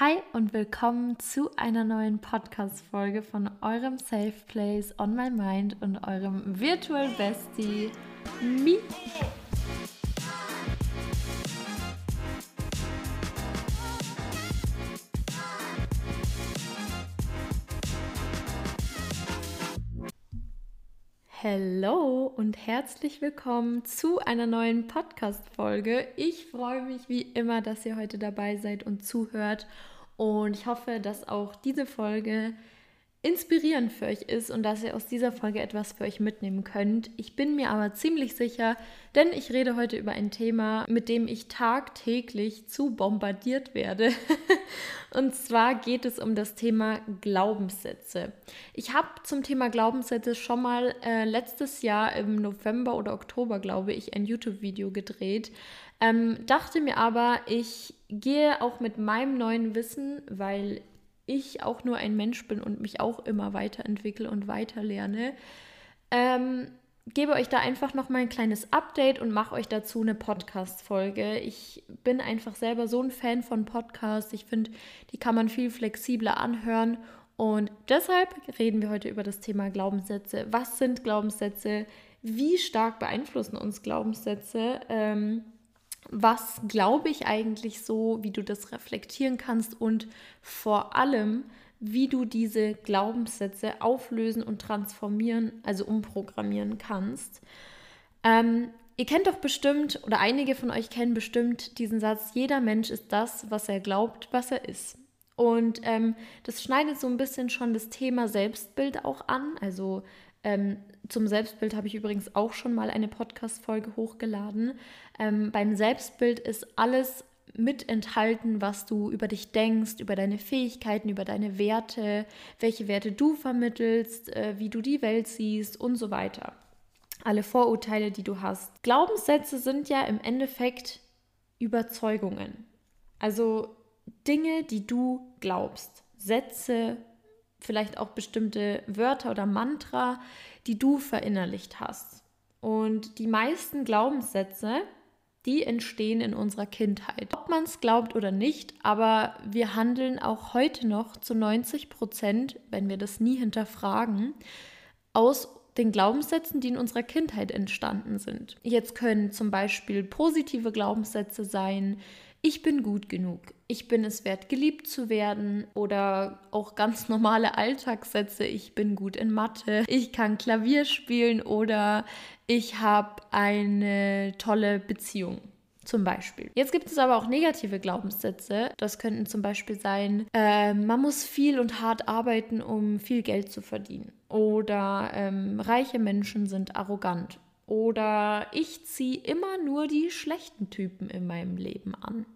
Hi und willkommen zu einer neuen Podcast-Folge von eurem Safe Place on My Mind und eurem Virtual Bestie, Mi. Hallo und herzlich willkommen zu einer neuen Podcast-Folge. Ich freue mich wie immer, dass ihr heute dabei seid und zuhört. Und ich hoffe, dass auch diese Folge inspirierend für euch ist und dass ihr aus dieser Folge etwas für euch mitnehmen könnt. Ich bin mir aber ziemlich sicher, denn ich rede heute über ein Thema, mit dem ich tagtäglich zu bombardiert werde. und zwar geht es um das Thema Glaubenssätze. Ich habe zum Thema Glaubenssätze schon mal äh, letztes Jahr im November oder Oktober, glaube ich, ein YouTube-Video gedreht. Ähm, dachte mir aber, ich gehe auch mit meinem neuen Wissen, weil ich auch nur ein Mensch bin und mich auch immer weiterentwickle und weiter lerne, ähm, gebe euch da einfach noch mal ein kleines Update und mache euch dazu eine Podcast-Folge. Ich bin einfach selber so ein Fan von Podcasts. Ich finde, die kann man viel flexibler anhören. Und deshalb reden wir heute über das Thema Glaubenssätze. Was sind Glaubenssätze? Wie stark beeinflussen uns Glaubenssätze? Ähm, was glaube ich eigentlich so, wie du das reflektieren kannst und vor allem, wie du diese Glaubenssätze auflösen und transformieren, also umprogrammieren kannst. Ähm, ihr kennt doch bestimmt, oder einige von euch kennen bestimmt diesen Satz, jeder Mensch ist das, was er glaubt, was er ist. Und ähm, das schneidet so ein bisschen schon das Thema Selbstbild auch an. Also ähm, zum Selbstbild habe ich übrigens auch schon mal eine Podcast-Folge hochgeladen. Ähm, beim Selbstbild ist alles mit enthalten, was du über dich denkst, über deine Fähigkeiten, über deine Werte, welche Werte du vermittelst, äh, wie du die Welt siehst und so weiter. Alle Vorurteile, die du hast. Glaubenssätze sind ja im Endeffekt Überzeugungen. Also Dinge, die du glaubst. Sätze, vielleicht auch bestimmte Wörter oder Mantra, die du verinnerlicht hast. Und die meisten Glaubenssätze, die entstehen in unserer Kindheit. Ob man es glaubt oder nicht, aber wir handeln auch heute noch zu 90 Prozent, wenn wir das nie hinterfragen, aus den Glaubenssätzen, die in unserer Kindheit entstanden sind. Jetzt können zum Beispiel positive Glaubenssätze sein, ich bin gut genug, ich bin es wert, geliebt zu werden oder auch ganz normale Alltagssätze, ich bin gut in Mathe, ich kann Klavier spielen oder ich habe eine tolle Beziehung. Zum Beispiel. Jetzt gibt es aber auch negative Glaubenssätze. Das könnten zum Beispiel sein, äh, man muss viel und hart arbeiten, um viel Geld zu verdienen. Oder ähm, reiche Menschen sind arrogant oder ich ziehe immer nur die schlechten Typen in meinem Leben an.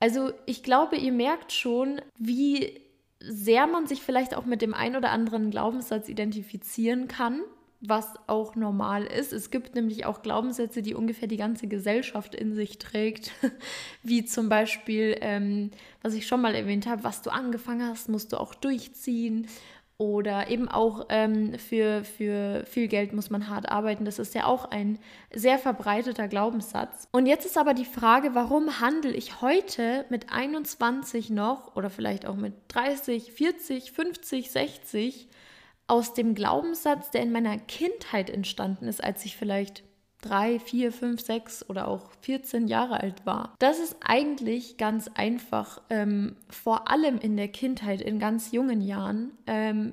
Also ich glaube, ihr merkt schon, wie sehr man sich vielleicht auch mit dem einen oder anderen Glaubenssatz identifizieren kann, was auch normal ist. Es gibt nämlich auch Glaubenssätze, die ungefähr die ganze Gesellschaft in sich trägt, wie zum Beispiel, ähm, was ich schon mal erwähnt habe, was du angefangen hast, musst du auch durchziehen. Oder eben auch ähm, für, für viel Geld muss man hart arbeiten. Das ist ja auch ein sehr verbreiteter Glaubenssatz. Und jetzt ist aber die Frage, warum handle ich heute mit 21 noch oder vielleicht auch mit 30, 40, 50, 60 aus dem Glaubenssatz, der in meiner Kindheit entstanden ist, als ich vielleicht drei, vier, fünf, sechs oder auch 14 Jahre alt war. Das ist eigentlich ganz einfach. Ähm, vor allem in der Kindheit, in ganz jungen Jahren, ähm,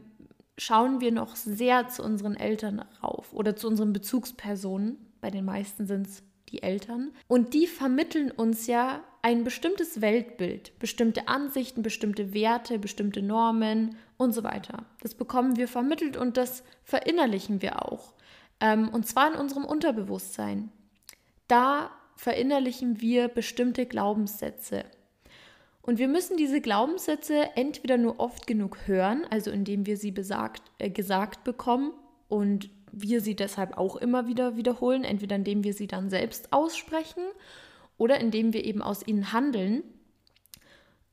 schauen wir noch sehr zu unseren Eltern rauf oder zu unseren Bezugspersonen. Bei den meisten sind es die Eltern. Und die vermitteln uns ja ein bestimmtes Weltbild, bestimmte Ansichten, bestimmte Werte, bestimmte Normen und so weiter. Das bekommen wir vermittelt und das verinnerlichen wir auch. Ähm, und zwar in unserem Unterbewusstsein. Da verinnerlichen wir bestimmte Glaubenssätze. Und wir müssen diese Glaubenssätze entweder nur oft genug hören, also indem wir sie besagt, äh, gesagt bekommen und wir sie deshalb auch immer wieder wiederholen, entweder indem wir sie dann selbst aussprechen oder indem wir eben aus ihnen handeln.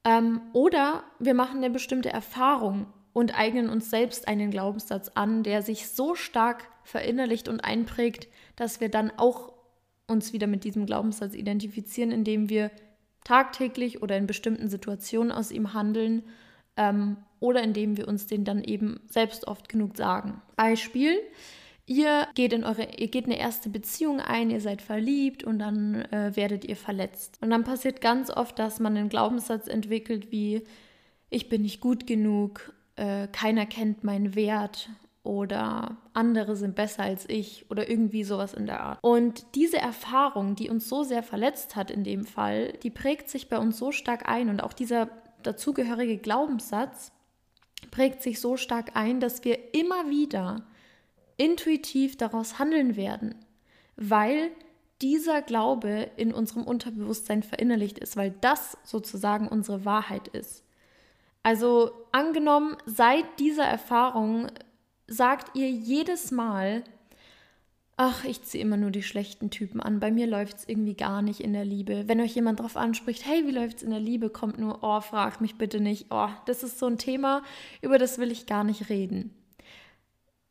Ähm, oder wir machen eine bestimmte Erfahrung und eignen uns selbst einen Glaubenssatz an, der sich so stark verinnerlicht und einprägt, dass wir dann auch uns wieder mit diesem Glaubenssatz identifizieren, indem wir tagtäglich oder in bestimmten Situationen aus ihm handeln ähm, oder indem wir uns den dann eben selbst oft genug sagen. Beispiel, ihr geht in eure, ihr geht eine erste Beziehung ein, ihr seid verliebt und dann äh, werdet ihr verletzt. Und dann passiert ganz oft, dass man einen Glaubenssatz entwickelt wie ich bin nicht gut genug, äh, keiner kennt meinen Wert oder andere sind besser als ich oder irgendwie sowas in der Art. Und diese Erfahrung, die uns so sehr verletzt hat in dem Fall, die prägt sich bei uns so stark ein und auch dieser dazugehörige Glaubenssatz prägt sich so stark ein, dass wir immer wieder intuitiv daraus handeln werden, weil dieser Glaube in unserem Unterbewusstsein verinnerlicht ist, weil das sozusagen unsere Wahrheit ist. Also angenommen, seit dieser Erfahrung sagt ihr jedes Mal, ach, ich ziehe immer nur die schlechten Typen an, bei mir läuft es irgendwie gar nicht in der Liebe. Wenn euch jemand darauf anspricht, hey, wie läuft es in der Liebe, kommt nur, oh, frag mich bitte nicht, oh, das ist so ein Thema, über das will ich gar nicht reden.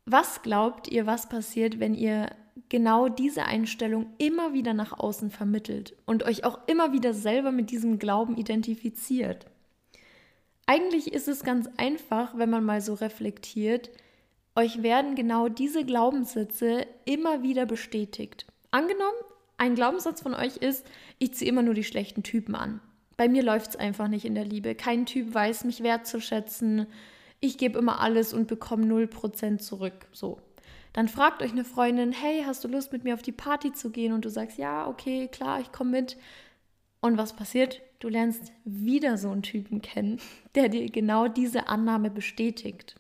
Was glaubt ihr, was passiert, wenn ihr genau diese Einstellung immer wieder nach außen vermittelt und euch auch immer wieder selber mit diesem Glauben identifiziert? Eigentlich ist es ganz einfach, wenn man mal so reflektiert, euch werden genau diese Glaubenssätze immer wieder bestätigt. Angenommen, ein Glaubenssatz von euch ist, ich ziehe immer nur die schlechten Typen an. Bei mir läuft es einfach nicht in der Liebe. Kein Typ weiß mich wertzuschätzen. Ich gebe immer alles und bekomme 0% zurück. So. Dann fragt euch eine Freundin, hey, hast du Lust mit mir auf die Party zu gehen? Und du sagst, ja, okay, klar, ich komme mit. Und was passiert? Du lernst wieder so einen Typen kennen, der dir genau diese Annahme bestätigt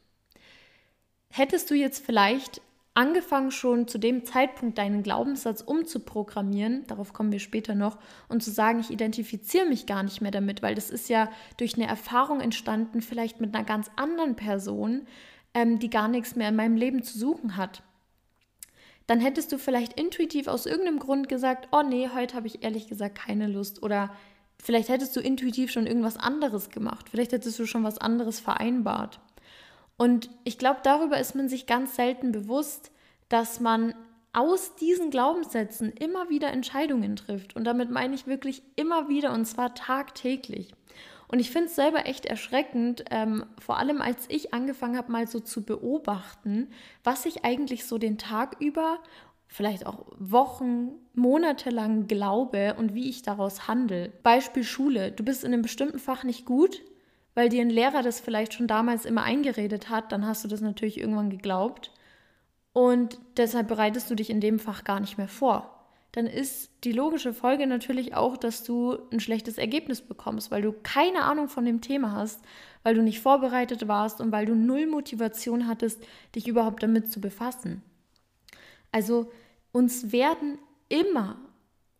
hättest du jetzt vielleicht angefangen schon zu dem Zeitpunkt deinen Glaubenssatz umzuprogrammieren, darauf kommen wir später noch, und zu sagen, ich identifiziere mich gar nicht mehr damit, weil das ist ja durch eine Erfahrung entstanden, vielleicht mit einer ganz anderen Person, ähm, die gar nichts mehr in meinem Leben zu suchen hat. Dann hättest du vielleicht intuitiv aus irgendeinem Grund gesagt, oh nee, heute habe ich ehrlich gesagt keine Lust. Oder vielleicht hättest du intuitiv schon irgendwas anderes gemacht. Vielleicht hättest du schon was anderes vereinbart. Und ich glaube, darüber ist man sich ganz selten bewusst, dass man aus diesen Glaubenssätzen immer wieder Entscheidungen trifft. Und damit meine ich wirklich immer wieder und zwar tagtäglich. Und ich finde es selber echt erschreckend, ähm, vor allem als ich angefangen habe, mal so zu beobachten, was ich eigentlich so den Tag über, vielleicht auch Wochen, Monate lang glaube und wie ich daraus handle. Beispiel Schule. Du bist in einem bestimmten Fach nicht gut, weil dir ein Lehrer das vielleicht schon damals immer eingeredet hat, dann hast du das natürlich irgendwann geglaubt. Und deshalb bereitest du dich in dem Fach gar nicht mehr vor. Dann ist die logische Folge natürlich auch, dass du ein schlechtes Ergebnis bekommst, weil du keine Ahnung von dem Thema hast, weil du nicht vorbereitet warst und weil du null Motivation hattest, dich überhaupt damit zu befassen. Also uns werden immer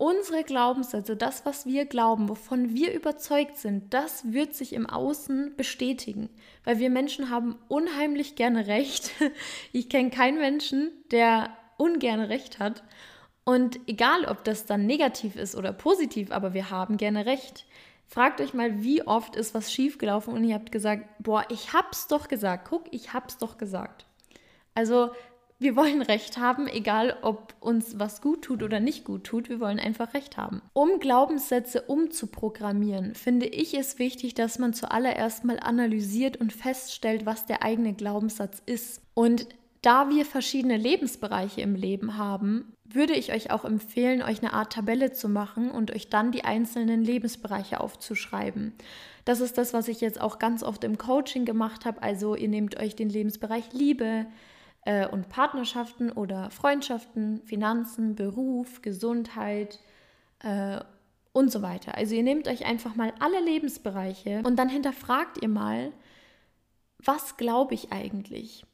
Unsere Glaubenssätze, das, was wir glauben, wovon wir überzeugt sind, das wird sich im Außen bestätigen. Weil wir Menschen haben unheimlich gerne Recht. Ich kenne keinen Menschen, der ungern Recht hat. Und egal, ob das dann negativ ist oder positiv, aber wir haben gerne Recht. Fragt euch mal, wie oft ist was schiefgelaufen und ihr habt gesagt, boah, ich hab's doch gesagt. Guck, ich hab's doch gesagt. Also wir wollen Recht haben, egal ob uns was gut tut oder nicht gut tut. Wir wollen einfach Recht haben. Um Glaubenssätze umzuprogrammieren, finde ich es wichtig, dass man zuallererst mal analysiert und feststellt, was der eigene Glaubenssatz ist. Und da wir verschiedene Lebensbereiche im Leben haben, würde ich euch auch empfehlen, euch eine Art Tabelle zu machen und euch dann die einzelnen Lebensbereiche aufzuschreiben. Das ist das, was ich jetzt auch ganz oft im Coaching gemacht habe. Also ihr nehmt euch den Lebensbereich Liebe, äh, und Partnerschaften oder Freundschaften, Finanzen, Beruf, Gesundheit äh, und so weiter. Also ihr nehmt euch einfach mal alle Lebensbereiche und dann hinterfragt ihr mal, was glaube ich eigentlich?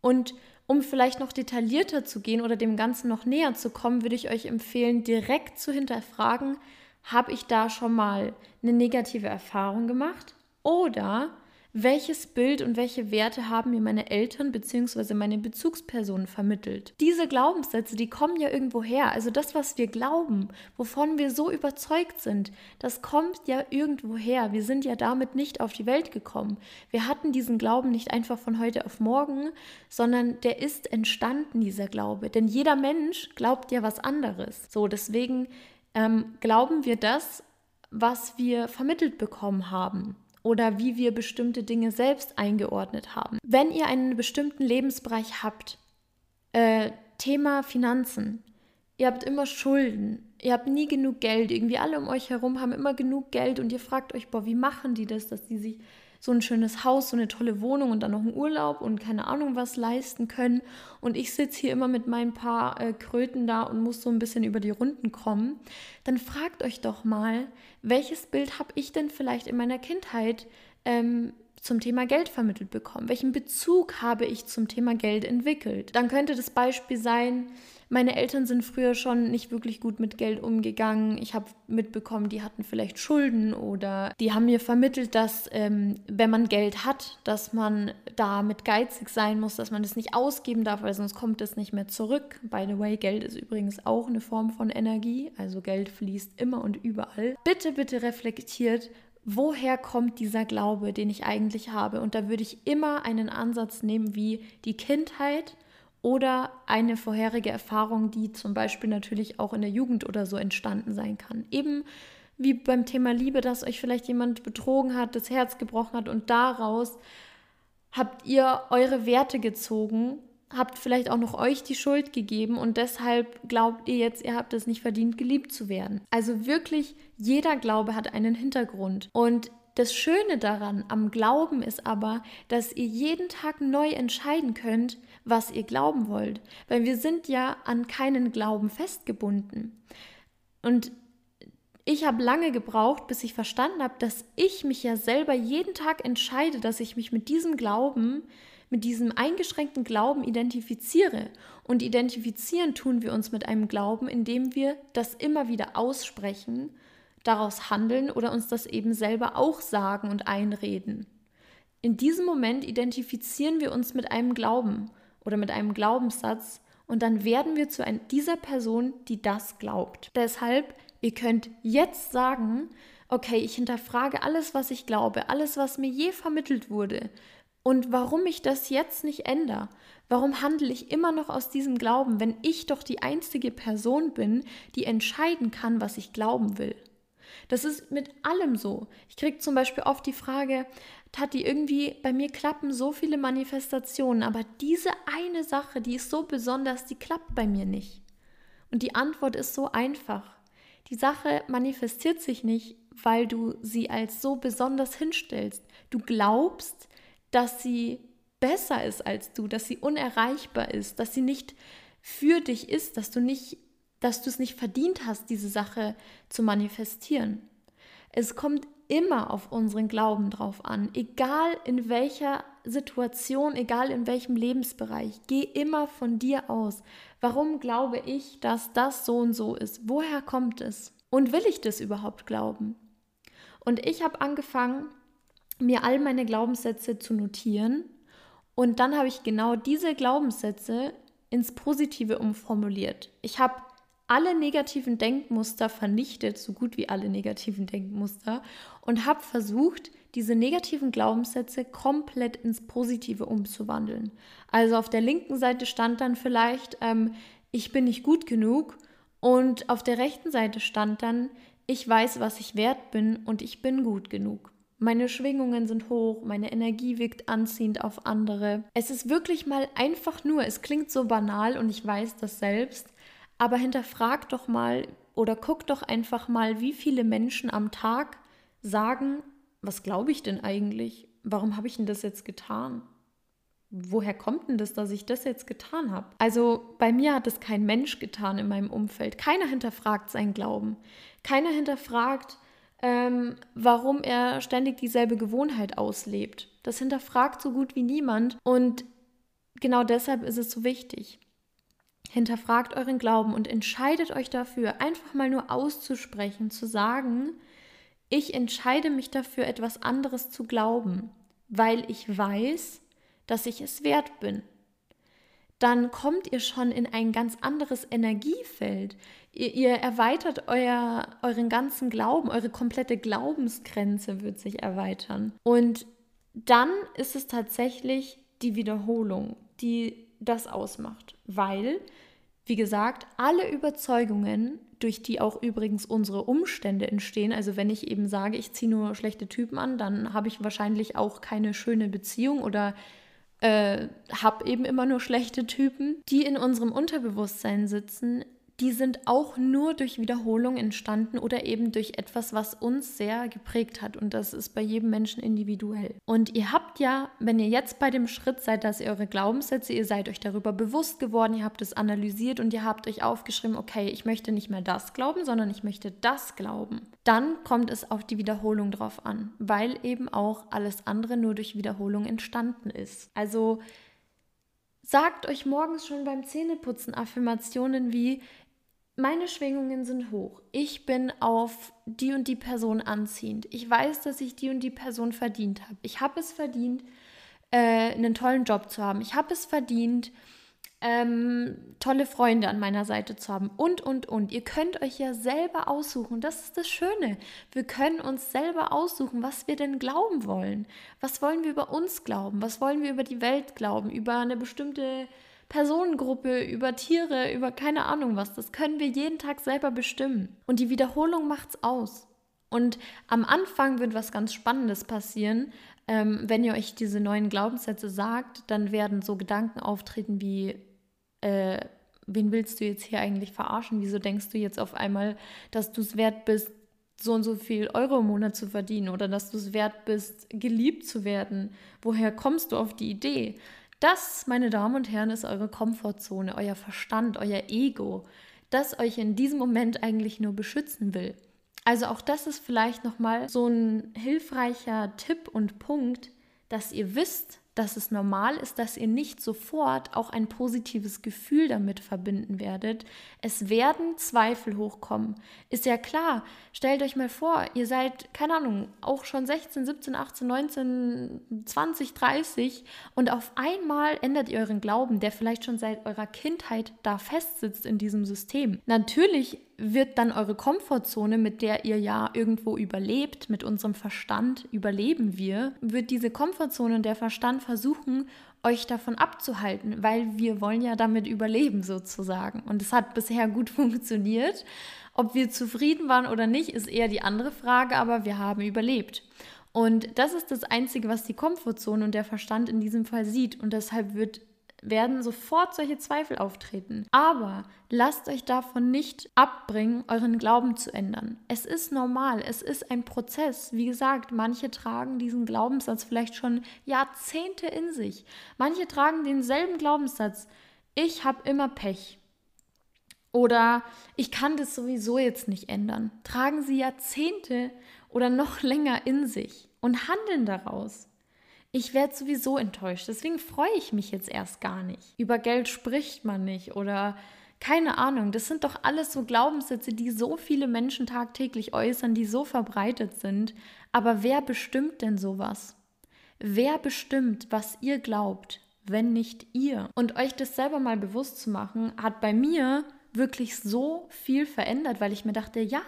Und um vielleicht noch detaillierter zu gehen oder dem Ganzen noch näher zu kommen, würde ich euch empfehlen, direkt zu hinterfragen, habe ich da schon mal eine negative Erfahrung gemacht? Oder welches Bild und welche Werte haben mir meine Eltern bzw. meine Bezugspersonen vermittelt. Diese Glaubenssätze, die kommen ja irgendwo her. Also das, was wir glauben, wovon wir so überzeugt sind, das kommt ja irgendwo her. Wir sind ja damit nicht auf die Welt gekommen. Wir hatten diesen Glauben nicht einfach von heute auf morgen, sondern der ist entstanden, dieser Glaube. Denn jeder Mensch glaubt ja was anderes. So, deswegen ähm, glauben wir das, was wir vermittelt bekommen haben oder wie wir bestimmte Dinge selbst eingeordnet haben. Wenn ihr einen bestimmten Lebensbereich habt, äh, Thema Finanzen, ihr habt immer Schulden, ihr habt nie genug Geld, irgendwie alle um euch herum haben immer genug Geld und ihr fragt euch, boah, wie machen die das, dass die sich so ein schönes Haus, so eine tolle Wohnung und dann noch einen Urlaub und keine Ahnung was leisten können. Und ich sitze hier immer mit meinen paar äh, Kröten da und muss so ein bisschen über die Runden kommen. Dann fragt euch doch mal, welches Bild habe ich denn vielleicht in meiner Kindheit ähm, zum Thema Geld vermittelt bekommen? Welchen Bezug habe ich zum Thema Geld entwickelt? Dann könnte das Beispiel sein, meine Eltern sind früher schon nicht wirklich gut mit Geld umgegangen. Ich habe mitbekommen, die hatten vielleicht Schulden oder die haben mir vermittelt, dass ähm, wenn man Geld hat, dass man da mit geizig sein muss, dass man das nicht ausgeben darf, weil sonst kommt es nicht mehr zurück. By the way, Geld ist übrigens auch eine Form von Energie, also Geld fließt immer und überall. Bitte, bitte reflektiert, woher kommt dieser Glaube, den ich eigentlich habe? Und da würde ich immer einen Ansatz nehmen wie die Kindheit oder eine vorherige Erfahrung, die zum Beispiel natürlich auch in der Jugend oder so entstanden sein kann. Eben wie beim Thema Liebe, dass euch vielleicht jemand betrogen hat, das Herz gebrochen hat und daraus habt ihr eure Werte gezogen, habt vielleicht auch noch euch die Schuld gegeben und deshalb glaubt ihr jetzt, ihr habt es nicht verdient, geliebt zu werden. Also wirklich, jeder Glaube hat einen Hintergrund und das Schöne daran am Glauben ist aber, dass ihr jeden Tag neu entscheiden könnt, was ihr glauben wollt. Weil wir sind ja an keinen Glauben festgebunden. Und ich habe lange gebraucht, bis ich verstanden habe, dass ich mich ja selber jeden Tag entscheide, dass ich mich mit diesem Glauben, mit diesem eingeschränkten Glauben identifiziere. Und identifizieren tun wir uns mit einem Glauben, indem wir das immer wieder aussprechen daraus handeln oder uns das eben selber auch sagen und einreden. In diesem Moment identifizieren wir uns mit einem Glauben oder mit einem Glaubenssatz und dann werden wir zu dieser Person, die das glaubt. Deshalb, ihr könnt jetzt sagen, okay, ich hinterfrage alles, was ich glaube, alles, was mir je vermittelt wurde und warum ich das jetzt nicht ändere. Warum handle ich immer noch aus diesem Glauben, wenn ich doch die einzige Person bin, die entscheiden kann, was ich glauben will? Das ist mit allem so. Ich kriege zum Beispiel oft die Frage, Tati, irgendwie bei mir klappen so viele Manifestationen, aber diese eine Sache, die ist so besonders, die klappt bei mir nicht. Und die Antwort ist so einfach. Die Sache manifestiert sich nicht, weil du sie als so besonders hinstellst. Du glaubst, dass sie besser ist als du, dass sie unerreichbar ist, dass sie nicht für dich ist, dass du nicht dass du es nicht verdient hast, diese Sache zu manifestieren. Es kommt immer auf unseren Glauben drauf an, egal in welcher Situation, egal in welchem Lebensbereich. Geh immer von dir aus. Warum glaube ich, dass das so und so ist? Woher kommt es? Und will ich das überhaupt glauben? Und ich habe angefangen, mir all meine Glaubenssätze zu notieren. Und dann habe ich genau diese Glaubenssätze ins Positive umformuliert. Ich habe alle negativen Denkmuster vernichtet, so gut wie alle negativen Denkmuster, und habe versucht, diese negativen Glaubenssätze komplett ins Positive umzuwandeln. Also auf der linken Seite stand dann vielleicht, ähm, ich bin nicht gut genug, und auf der rechten Seite stand dann, ich weiß, was ich wert bin und ich bin gut genug. Meine Schwingungen sind hoch, meine Energie wirkt anziehend auf andere. Es ist wirklich mal einfach nur, es klingt so banal und ich weiß das selbst, aber hinterfrag doch mal oder guck doch einfach mal, wie viele Menschen am Tag sagen, was glaube ich denn eigentlich? Warum habe ich denn das jetzt getan? Woher kommt denn das, dass ich das jetzt getan habe? Also bei mir hat es kein Mensch getan in meinem Umfeld. Keiner hinterfragt seinen Glauben. Keiner hinterfragt, ähm, warum er ständig dieselbe Gewohnheit auslebt. Das hinterfragt so gut wie niemand. Und genau deshalb ist es so wichtig. Hinterfragt euren Glauben und entscheidet euch dafür, einfach mal nur auszusprechen, zu sagen, ich entscheide mich dafür, etwas anderes zu glauben, weil ich weiß, dass ich es wert bin. Dann kommt ihr schon in ein ganz anderes Energiefeld. Ihr, ihr erweitert euer, euren ganzen Glauben, eure komplette Glaubensgrenze wird sich erweitern. Und dann ist es tatsächlich die Wiederholung, die das ausmacht, weil Wie gesagt, alle Überzeugungen, durch die auch übrigens unsere Umstände entstehen, also wenn ich eben sage, ich ziehe nur schlechte Typen an, dann habe ich wahrscheinlich auch keine schöne Beziehung oder äh, habe eben immer nur schlechte Typen, die in unserem Unterbewusstsein sitzen, die sind auch nur durch Wiederholung entstanden oder eben durch etwas, was uns sehr geprägt hat. Und das ist bei jedem Menschen individuell. Und ihr habt ja, wenn ihr jetzt bei dem Schritt seid, dass ihr eure Glaubenssätze, ihr seid euch darüber bewusst geworden, ihr habt es analysiert und ihr habt euch aufgeschrieben, okay, ich möchte nicht mehr das glauben, sondern ich möchte das glauben. Dann kommt es auf die Wiederholung drauf an, weil eben auch alles andere nur durch Wiederholung entstanden ist. Also Sagt euch morgens schon beim Zähneputzen Affirmationen wie meine Schwingungen sind hoch. Ich bin auf die und die Person anziehend. Ich weiß, dass ich die und die Person verdient habe. Ich habe es verdient, äh, einen tollen Job zu haben. Ich habe es verdient, ähm, tolle Freunde an meiner Seite zu haben und, und, und. Ihr könnt euch ja selber aussuchen. Das ist das Schöne. Wir können uns selber aussuchen, was wir denn glauben wollen. Was wollen wir über uns glauben? Was wollen wir über die Welt glauben? Über eine bestimmte Personengruppe, über Tiere, über keine Ahnung was. Das können wir jeden Tag selber bestimmen. Und die Wiederholung macht's aus. Und am Anfang wird was ganz Spannendes passieren. Ähm, wenn ihr euch diese neuen Glaubenssätze sagt, dann werden so Gedanken auftreten wie, äh, wen willst du jetzt hier eigentlich verarschen? Wieso denkst du jetzt auf einmal, dass du es wert bist, so und so viel Euro im Monat zu verdienen oder dass du es wert bist, geliebt zu werden? Woher kommst du auf die Idee? Das, meine Damen und Herren, ist eure Komfortzone, euer Verstand, euer Ego, das euch in diesem Moment eigentlich nur beschützen will. Also auch das ist vielleicht nochmal so ein hilfreicher Tipp und Punkt, dass ihr wisst, dass es normal ist, dass ihr nicht sofort auch ein positives Gefühl damit verbinden werdet. Es werden Zweifel hochkommen. Ist ja klar. Stellt euch mal vor, ihr seid, keine Ahnung, auch schon 16, 17, 18, 19, 20, 30 und auf einmal ändert ihr euren Glauben, der vielleicht schon seit eurer Kindheit da festsitzt in diesem System. Natürlich wird dann eure Komfortzone, mit der ihr ja irgendwo überlebt, mit unserem Verstand überleben wir, wird diese Komfortzone und der Verstand versuchen, euch davon abzuhalten, weil wir wollen ja damit überleben sozusagen. Und es hat bisher gut funktioniert. Ob wir zufrieden waren oder nicht, ist eher die andere Frage, aber wir haben überlebt. Und das ist das Einzige, was die Komfortzone und der Verstand in diesem Fall sieht. Und deshalb wird werden sofort solche Zweifel auftreten. Aber lasst euch davon nicht abbringen, euren Glauben zu ändern. Es ist normal, es ist ein Prozess. Wie gesagt, manche tragen diesen Glaubenssatz vielleicht schon Jahrzehnte in sich. Manche tragen denselben Glaubenssatz. Ich habe immer Pech. Oder ich kann das sowieso jetzt nicht ändern. Tragen sie Jahrzehnte oder noch länger in sich und handeln daraus ich werde sowieso enttäuscht. Deswegen freue ich mich jetzt erst gar nicht. Über Geld spricht man nicht oder keine Ahnung. Das sind doch alles so Glaubenssätze, die so viele Menschen tagtäglich äußern, die so verbreitet sind. Aber wer bestimmt denn sowas? Wer bestimmt, was ihr glaubt, wenn nicht ihr? Und euch das selber mal bewusst zu machen, hat bei mir wirklich so viel verändert, weil ich mir dachte, ja,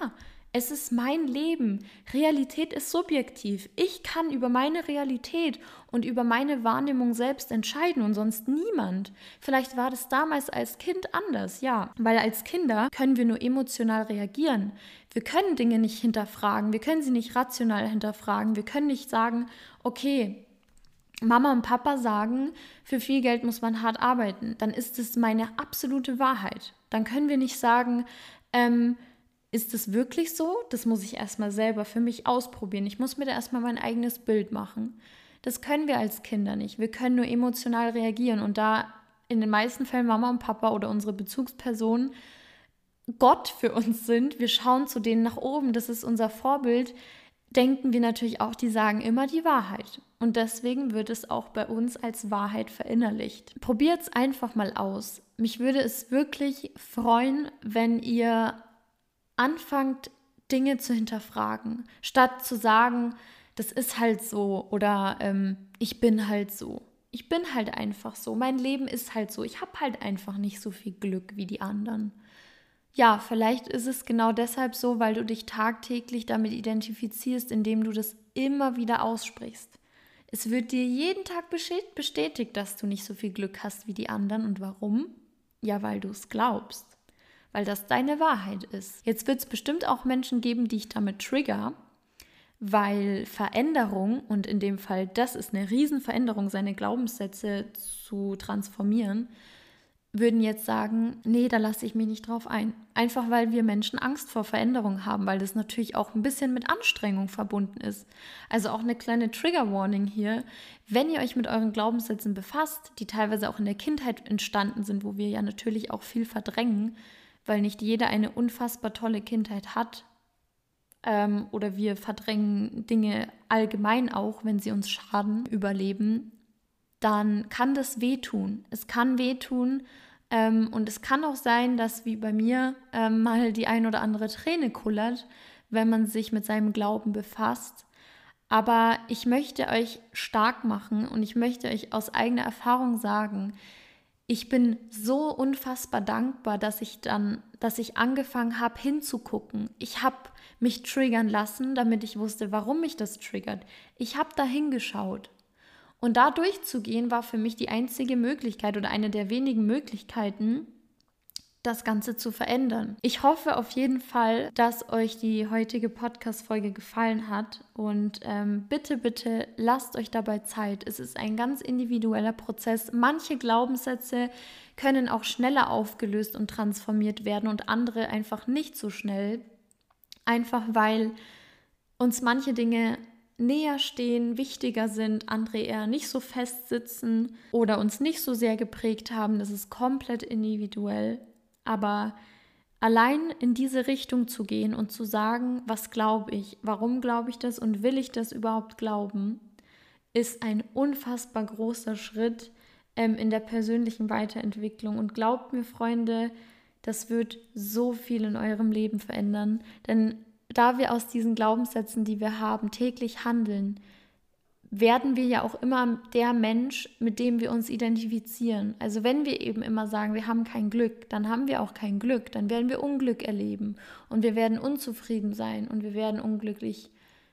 es ist mein Leben. Realität ist subjektiv. Ich kann über meine Realität und über meine Wahrnehmung selbst entscheiden und sonst niemand. Vielleicht war das damals als Kind anders, ja, weil als Kinder können wir nur emotional reagieren. Wir können Dinge nicht hinterfragen, wir können sie nicht rational hinterfragen, wir können nicht sagen, okay, Mama und Papa sagen, für viel Geld muss man hart arbeiten, dann ist es meine absolute Wahrheit. Dann können wir nicht sagen, ähm, ist es wirklich so? Das muss ich erstmal selber für mich ausprobieren. Ich muss mir da erstmal mein eigenes Bild machen. Das können wir als Kinder nicht. Wir können nur emotional reagieren und da in den meisten Fällen Mama und Papa oder unsere Bezugspersonen Gott für uns sind, wir schauen zu denen nach oben, das ist unser Vorbild, denken wir natürlich auch, die sagen immer die Wahrheit. Und deswegen wird es auch bei uns als Wahrheit verinnerlicht. Probiert es einfach mal aus. Mich würde es wirklich freuen, wenn ihr anfangt, Dinge zu hinterfragen, statt zu sagen, das ist halt so oder ähm, ich bin halt so. Ich bin halt einfach so. Mein Leben ist halt so. Ich habe halt einfach nicht so viel Glück wie die anderen. Ja, vielleicht ist es genau deshalb so, weil du dich tagtäglich damit identifizierst, indem du das immer wieder aussprichst. Es wird dir jeden Tag bestätigt, dass du nicht so viel Glück hast wie die anderen. Und warum? Ja, weil du es glaubst. Weil das deine Wahrheit ist. Jetzt wird es bestimmt auch Menschen geben, die ich damit trigger, weil Veränderung, und in dem Fall das ist eine Riesenveränderung, seine Glaubenssätze zu transformieren, würden jetzt sagen, nee, da lasse ich mich nicht drauf ein. Einfach weil wir Menschen Angst vor Veränderung haben, weil das natürlich auch ein bisschen mit Anstrengung verbunden ist. Also auch eine kleine Trigger Warning hier. Wenn ihr euch mit euren Glaubenssätzen befasst, die teilweise auch in der Kindheit entstanden sind, wo wir ja natürlich auch viel verdrängen, weil nicht jeder eine unfassbar tolle Kindheit hat, ähm, oder wir verdrängen Dinge allgemein auch, wenn sie uns schaden, überleben, dann kann das wehtun. Es kann wehtun ähm, und es kann auch sein, dass wie bei mir ähm, mal die ein oder andere Träne kullert, wenn man sich mit seinem Glauben befasst. Aber ich möchte euch stark machen und ich möchte euch aus eigener Erfahrung sagen, ich bin so unfassbar dankbar, dass ich dann, dass ich angefangen habe hinzugucken. Ich habe mich triggern lassen, damit ich wusste, warum mich das triggert. Ich habe da hingeschaut. Und da durchzugehen war für mich die einzige Möglichkeit oder eine der wenigen Möglichkeiten, das Ganze zu verändern. Ich hoffe auf jeden Fall, dass euch die heutige Podcast-Folge gefallen hat und ähm, bitte, bitte lasst euch dabei Zeit. Es ist ein ganz individueller Prozess. Manche Glaubenssätze können auch schneller aufgelöst und transformiert werden und andere einfach nicht so schnell. Einfach weil uns manche Dinge näher stehen, wichtiger sind, andere eher nicht so fest sitzen oder uns nicht so sehr geprägt haben. Das ist komplett individuell. Aber allein in diese Richtung zu gehen und zu sagen, was glaube ich, warum glaube ich das und will ich das überhaupt glauben, ist ein unfassbar großer Schritt ähm, in der persönlichen Weiterentwicklung. Und glaubt mir, Freunde, das wird so viel in eurem Leben verändern. Denn da wir aus diesen Glaubenssätzen, die wir haben, täglich handeln, werden wir ja auch immer der Mensch, mit dem wir uns identifizieren. Also wenn wir eben immer sagen, wir haben kein Glück, dann haben wir auch kein Glück, dann werden wir Unglück erleben und wir werden unzufrieden sein und wir werden unglücklich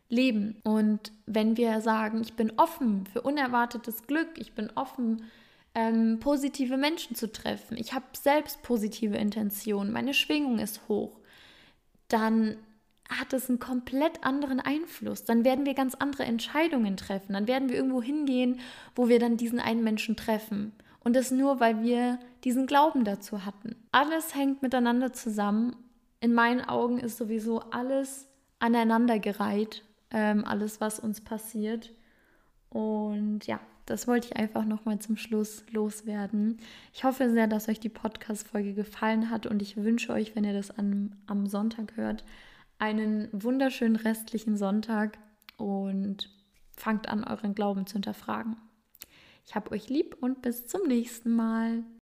leben. Und wenn wir sagen, ich bin offen für unerwartetes Glück, ich bin offen, ähm, positive Menschen zu treffen, ich habe selbst positive Intentionen, meine Schwingung ist hoch, dann hat es einen komplett anderen Einfluss. Dann werden wir ganz andere Entscheidungen treffen. Dann werden wir irgendwo hingehen, wo wir dann diesen einen Menschen treffen. Und das nur, weil wir diesen Glauben dazu hatten. Alles hängt miteinander zusammen. In meinen Augen ist sowieso alles aneinandergereiht, ähm, alles, was uns passiert. Und ja, das wollte ich einfach nochmal zum Schluss loswerden. Ich hoffe sehr, dass euch die Podcast-Folge gefallen hat und ich wünsche euch, wenn ihr das am, am Sonntag hört, einen wunderschönen restlichen Sonntag und fangt an, euren Glauben zu hinterfragen. Ich habe euch lieb und bis zum nächsten Mal.